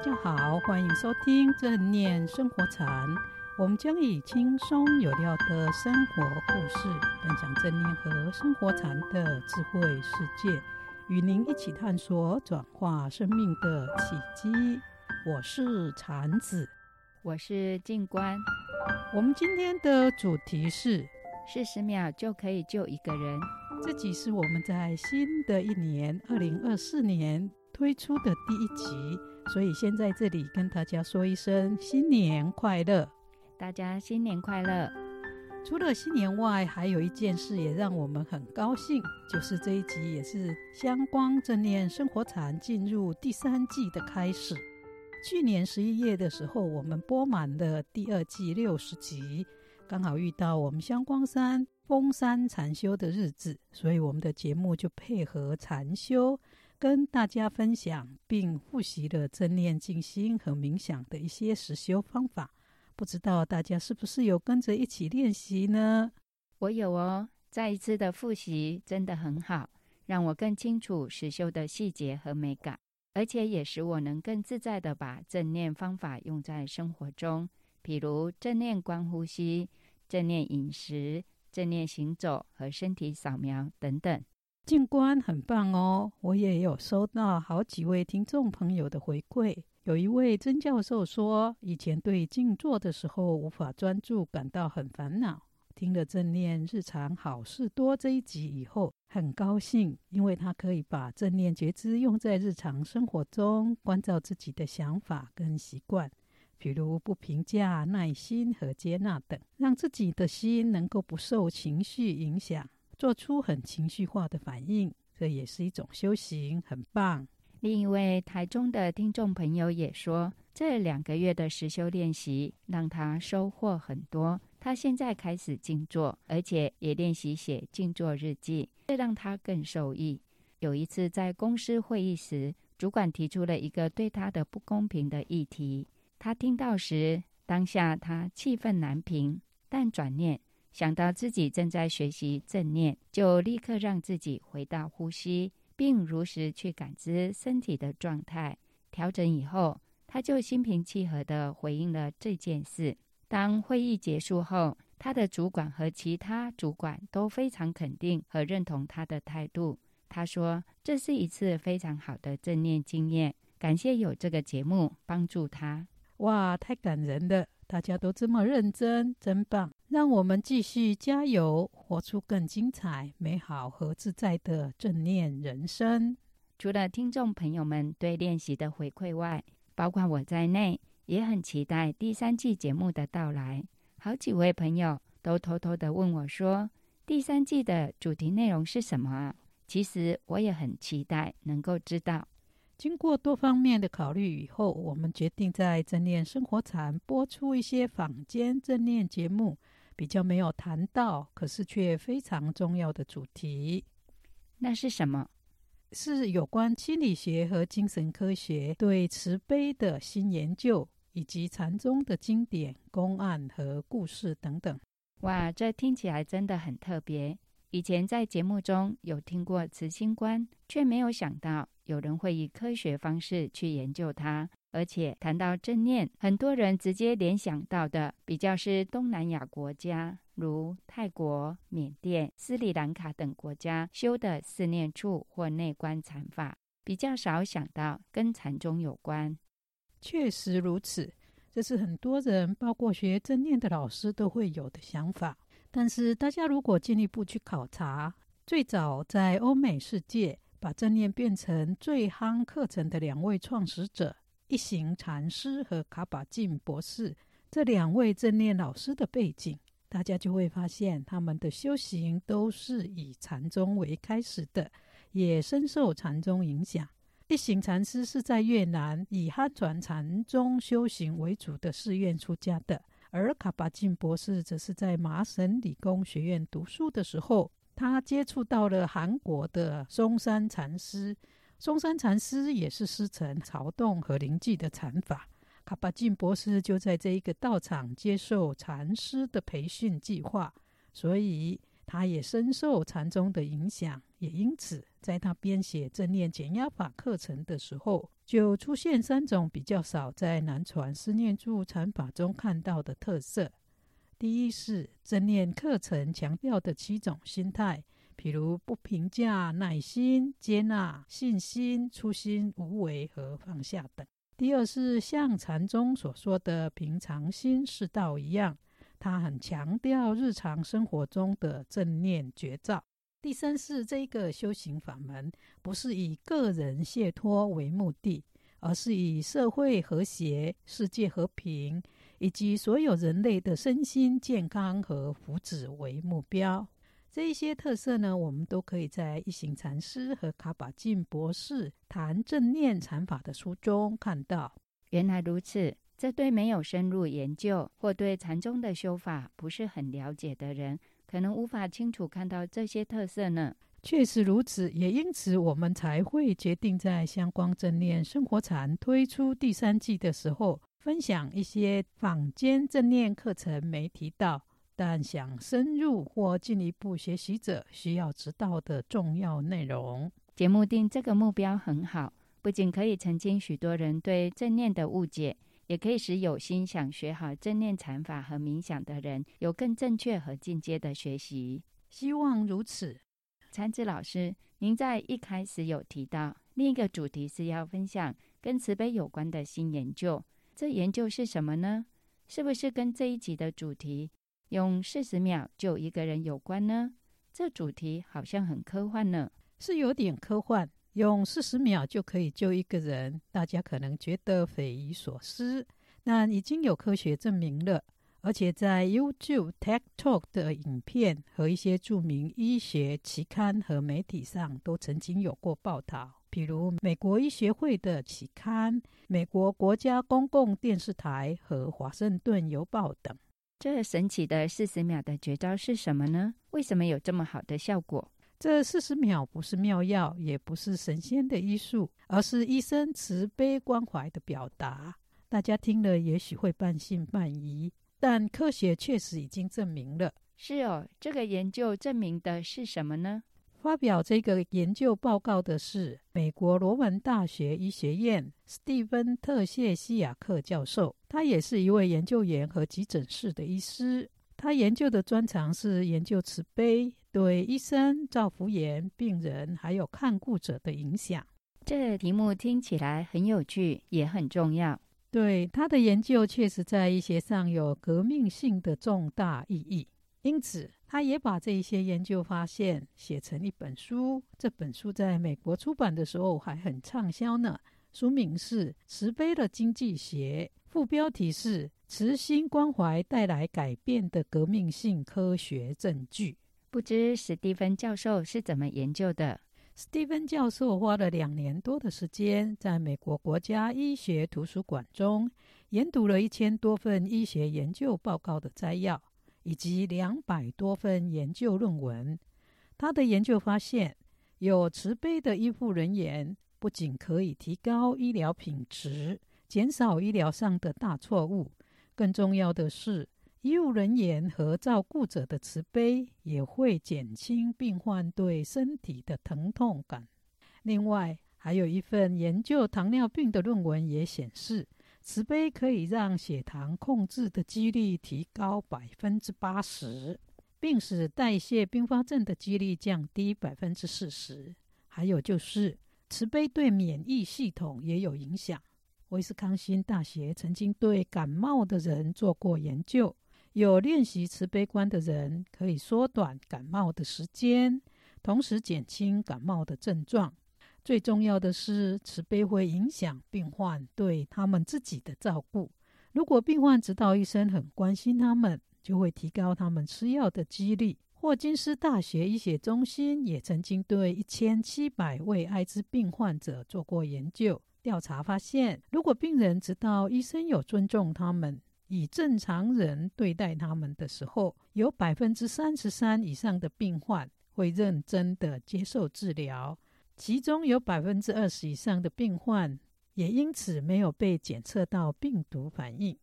家好，欢迎收听正念生活禅。我们将以轻松有料的生活故事，分享正念和生活禅的智慧世界，与您一起探索转化生命的契机。我是禅子，我是静观。我们今天的主题是：四十秒就可以救一个人。这集是我们在新的一年二零二四年推出的第一集，所以先在这里跟大家说一声新年快乐！大家新年快乐！除了新年外，还有一件事也让我们很高兴，就是这一集也是香光正念生活禅进入第三季的开始。去年十一月的时候，我们播满了第二季六十集，刚好遇到我们香光山封山禅修的日子，所以我们的节目就配合禅修，跟大家分享并复习了正念静心和冥想的一些实修方法。不知道大家是不是有跟着一起练习呢？我有哦，再一次的复习真的很好，让我更清楚实修的细节和美感。而且也使我能更自在地把正念方法用在生活中，譬如正念观呼吸、正念饮食、正念行走和身体扫描等等。静观很棒哦，我也有收到好几位听众朋友的回馈。有一位曾教授说，以前对静坐的时候无法专注，感到很烦恼。听了正念日常好事多这一集以后，很高兴，因为他可以把正念觉知用在日常生活中，关照自己的想法跟习惯，比如不评价、耐心和接纳等，让自己的心能够不受情绪影响，做出很情绪化的反应，这也是一种修行，很棒。另一位台中的听众朋友也说，这两个月的实修练习让他收获很多。他现在开始静坐，而且也练习写静坐日记，这让他更受益。有一次在公司会议时，主管提出了一个对他的不公平的议题，他听到时，当下他气愤难平，但转念想到自己正在学习正念，就立刻让自己回到呼吸，并如实去感知身体的状态。调整以后，他就心平气和地回应了这件事。当会议结束后，他的主管和其他主管都非常肯定和认同他的态度。他说：“这是一次非常好的正念经验，感谢有这个节目帮助他。”哇，太感人了！大家都这么认真，真棒！让我们继续加油，活出更精彩、美好和自在的正念人生。除了听众朋友们对练习的回馈外，包括我在内。也很期待第三季节目的到来。好几位朋友都偷偷的问我说：“第三季的主题内容是什么？”其实我也很期待能够知道。经过多方面的考虑以后，我们决定在正念生活禅播出一些坊间正念节目比较没有谈到，可是却非常重要的主题。那是什么？是有关心理学和精神科学对慈悲的新研究。以及禅宗的经典、公案和故事等等。哇，这听起来真的很特别。以前在节目中有听过慈心观，却没有想到有人会以科学方式去研究它。而且谈到正念，很多人直接联想到的比较是东南亚国家，如泰国、缅甸、斯里兰卡等国家修的四念处或内观禅法，比较少想到跟禅宗有关。确实如此，这是很多人，包括学正念的老师都会有的想法。但是，大家如果进一步去考察，最早在欧美世界把正念变成最夯课程的两位创始者——一行禅师和卡巴金博士，这两位正念老师的背景，大家就会发现，他们的修行都是以禅宗为开始的，也深受禅宗影响。一行禅师是在越南以汉传禅宗修行为主的寺院出家的，而卡巴金博士则是在麻省理工学院读书的时候，他接触到了韩国的松山禅师。松山禅师也是师承曹洞和灵济的禅法，卡巴金博士就在这一个道场接受禅师的培训计划，所以他也深受禅宗的影响，也因此在他编写正念减压法课程的时候，就出现三种比较少在南传思念住禅法中看到的特色。第一是正念课程强调的七种心态，譬如不评价、耐心、接纳、信心、初心、无为和放下等。第二是像禅宗所说的平常心是道一样。他很强调日常生活中的正念觉照。第三是这个修行法门不是以个人解脱为目的，而是以社会和谐、世界和平以及所有人类的身心健康和福祉为目标。这一些特色呢，我们都可以在一行禅师和卡巴金博士谈正念禅法的书中看到。原来如此。这对没有深入研究或对禅宗的修法不是很了解的人，可能无法清楚看到这些特色呢。确实如此，也因此我们才会决定在相关正念生活禅推出第三季的时候，分享一些坊间正念课程没提到，但想深入或进一步学习者需要知道的重要内容。节目定这个目标很好，不仅可以澄清许多人对正念的误解。也可以使有心想学好正念禅法和冥想的人有更正确和进阶的学习。希望如此。禅子老师，您在一开始有提到另一个主题是要分享跟慈悲有关的新研究，这研究是什么呢？是不是跟这一集的主题用四十秒救一个人有关呢？这主题好像很科幻呢。是有点科幻。用四十秒就可以救一个人，大家可能觉得匪夷所思。但已经有科学证明了，而且在 YouTube TED Talk 的影片和一些著名医学期刊和媒体上都曾经有过报道，比如美国医学会的期刊、美国国家公共电视台和华盛顿邮报等。这神奇的四十秒的绝招是什么呢？为什么有这么好的效果？这四十秒不是妙药，也不是神仙的医术，而是医生慈悲关怀的表达。大家听了也许会半信半疑，但科学确实已经证明了。是哦，这个研究证明的是什么呢？发表这个研究报告的是美国罗文大学医学院斯蒂芬特谢西亚克教授，他也是一位研究员和急诊室的医师。他研究的专长是研究慈悲。对医生、造福员、病人还有看顾者的影响，这个题目听起来很有趣，也很重要。对，他的研究确实在医学上有革命性的重大意义，因此他也把这一些研究发现写成一本书。这本书在美国出版的时候还很畅销呢。书名是《慈悲的经济学》，副标题是“慈心关怀带来改变的革命性科学证据”。不知史蒂芬教授是怎么研究的？史蒂芬教授花了两年多的时间，在美国国家医学图书馆中研读了一千多份医学研究报告的摘要，以及两百多份研究论文。他的研究发现，有慈悲的医护人员不仅可以提高医疗品质，减少医疗上的大错误，更重要的是，医务人员和照顾者的慈悲也会减轻病患对身体的疼痛感。另外，还有一份研究糖尿病的论文也显示，慈悲可以让血糖控制的几率提高百分之八十，并使代谢并发症的几率降低百分之四十。还有就是，慈悲对免疫系统也有影响。威斯康星大学曾经对感冒的人做过研究。有练习慈悲观的人，可以缩短感冒的时间，同时减轻感冒的症状。最重要的是，慈悲会影响病患对他们自己的照顾。如果病患知道医生很关心他们，就会提高他们吃药的几率。霍金斯大学医学中心也曾经对一千七百位艾滋病患者做过研究，调查发现，如果病人知道医生有尊重他们，以正常人对待他们的时候，有百分之三十三以上的病患会认真的接受治疗，其中有百分之二十以上的病患也因此没有被检测到病毒反应。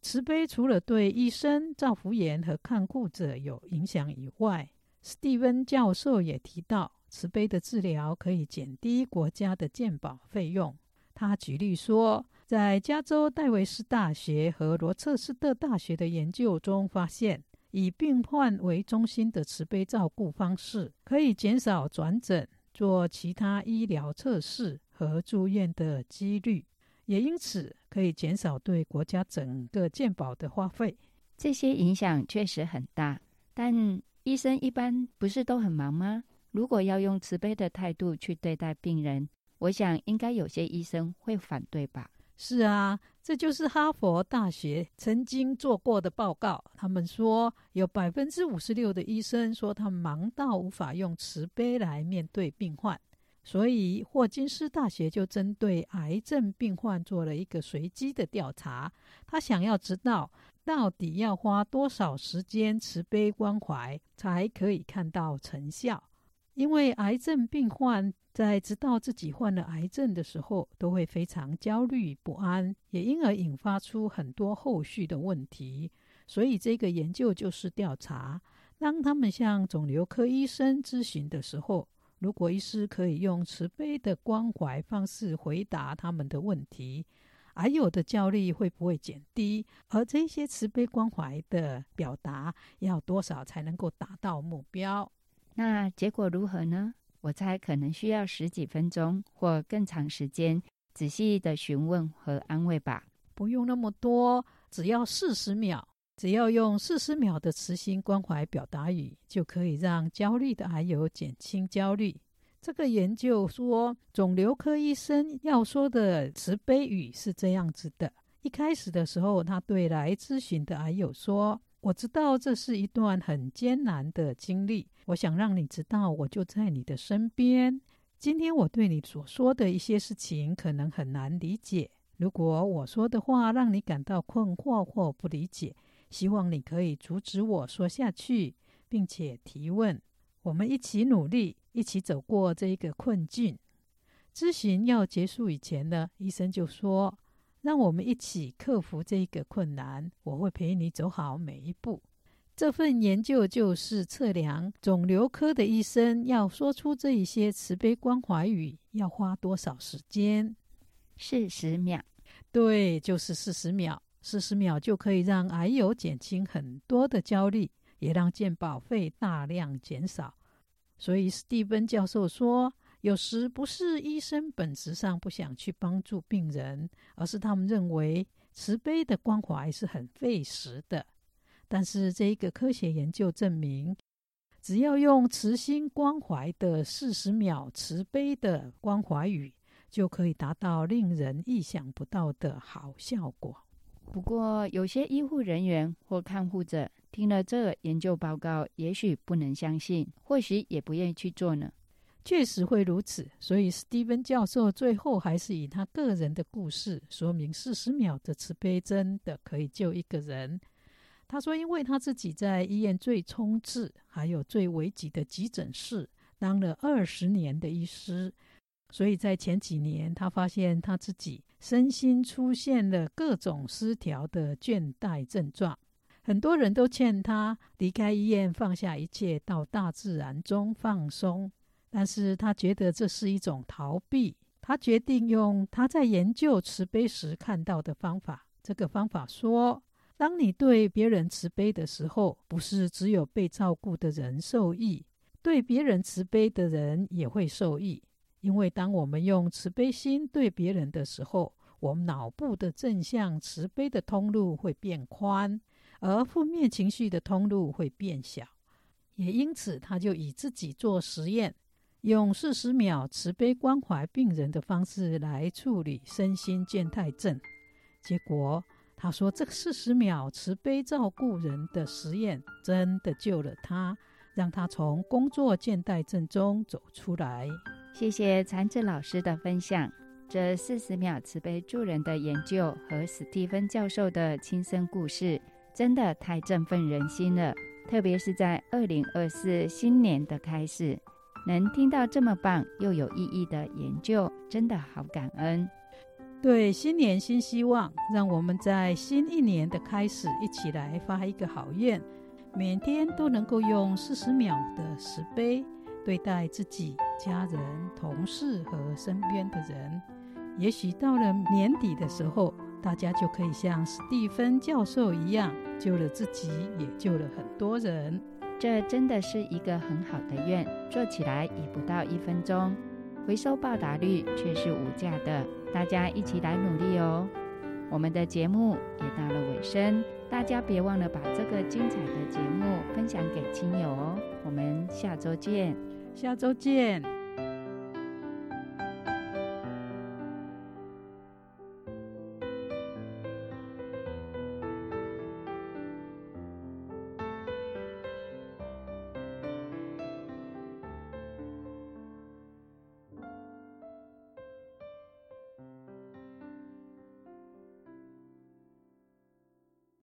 慈悲除了对医生、照服员和看护者有影响以外，史蒂芬教授也提到，慈悲的治疗可以减低国家的健保费用。他举例说，在加州戴维斯大学和罗彻斯特大学的研究中发现，以病患为中心的慈悲照顾方式，可以减少转诊、做其他医疗测试和住院的几率，也因此可以减少对国家整个健保的花费。这些影响确实很大，但医生一般不是都很忙吗？如果要用慈悲的态度去对待病人，我想应该有些医生会反对吧。是啊，这就是哈佛大学曾经做过的报告。他们说，有百分之五十六的医生说他忙到无法用慈悲来面对病患。所以，霍金斯大学就针对癌症病患做了一个随机的调查。他想要知道，到底要花多少时间慈悲关怀才可以看到成效？因为癌症病患。在知道自己患了癌症的时候，都会非常焦虑不安，也因而引发出很多后续的问题。所以这个研究就是调查，当他们向肿瘤科医生咨询的时候，如果医师可以用慈悲的关怀方式回答他们的问题，癌友的焦虑会不会减低？而这些慈悲关怀的表达要多少才能够达到目标？那结果如何呢？我猜可能需要十几分钟或更长时间，仔细的询问和安慰吧。不用那么多，只要四十秒，只要用四十秒的慈心关怀表达语，就可以让焦虑的癌友减轻焦虑。这个研究说，肿瘤科医生要说的慈悲语是这样子的：一开始的时候，他对来咨询的癌友说。我知道这是一段很艰难的经历。我想让你知道，我就在你的身边。今天我对你所说的一些事情可能很难理解。如果我说的话让你感到困惑或不理解，希望你可以阻止我说下去，并且提问。我们一起努力，一起走过这一个困境。咨询要结束以前呢，医生就说。让我们一起克服这个困难。我会陪你走好每一步。这份研究就是测量肿瘤科的医生要说出这一些慈悲关怀语要花多少时间？四十秒。对，就是四十秒。四十秒就可以让癌友减轻很多的焦虑，也让健保费大量减少。所以，史蒂芬教授说。有时不是医生本质上不想去帮助病人，而是他们认为慈悲的关怀是很费时的。但是这一个科学研究证明，只要用慈心关怀的四十秒慈悲的关怀语，就可以达到令人意想不到的好效果。不过，有些医护人员或看护者听了这研究报告，也许不能相信，或许也不愿意去做呢。确实会如此，所以史蒂芬教授最后还是以他个人的故事说明，四十秒的慈悲真的可以救一个人。他说，因为他自己在医院最冲刺还有最危急的急诊室当了二十年的医师，所以在前几年，他发现他自己身心出现了各种失调的倦怠症状。很多人都劝他离开医院，放下一切，到大自然中放松。但是他觉得这是一种逃避，他决定用他在研究慈悲时看到的方法。这个方法说，当你对别人慈悲的时候，不是只有被照顾的人受益，对别人慈悲的人也会受益。因为当我们用慈悲心对别人的时候，我们脑部的正向慈悲的通路会变宽，而负面情绪的通路会变小。也因此，他就以自己做实验。用四十秒慈悲关怀病人的方式来处理身心倦怠症，结果他说，这个四十秒慈悲照顾人的实验真的救了他，让他从工作倦怠症中走出来。谢谢禅子老师的分享，这四十秒慈悲助人的研究和史蒂芬教授的亲身故事，真的太振奋人心了，特别是在二零二四新年的开始。能听到这么棒又有意义的研究，真的好感恩。对，新年新希望，让我们在新一年的开始一起来发一个好愿，每天都能够用四十秒的慈悲对待自己、家人、同事和身边的人，也许到了年底的时候，大家就可以像史蒂芬教授一样，救了自己，也救了很多人。这真的是一个很好的愿，做起来也不到一分钟，回收报答率却是无价的。大家一起来努力哦！我们的节目也到了尾声，大家别忘了把这个精彩的节目分享给亲友哦。我们下周见，下周见。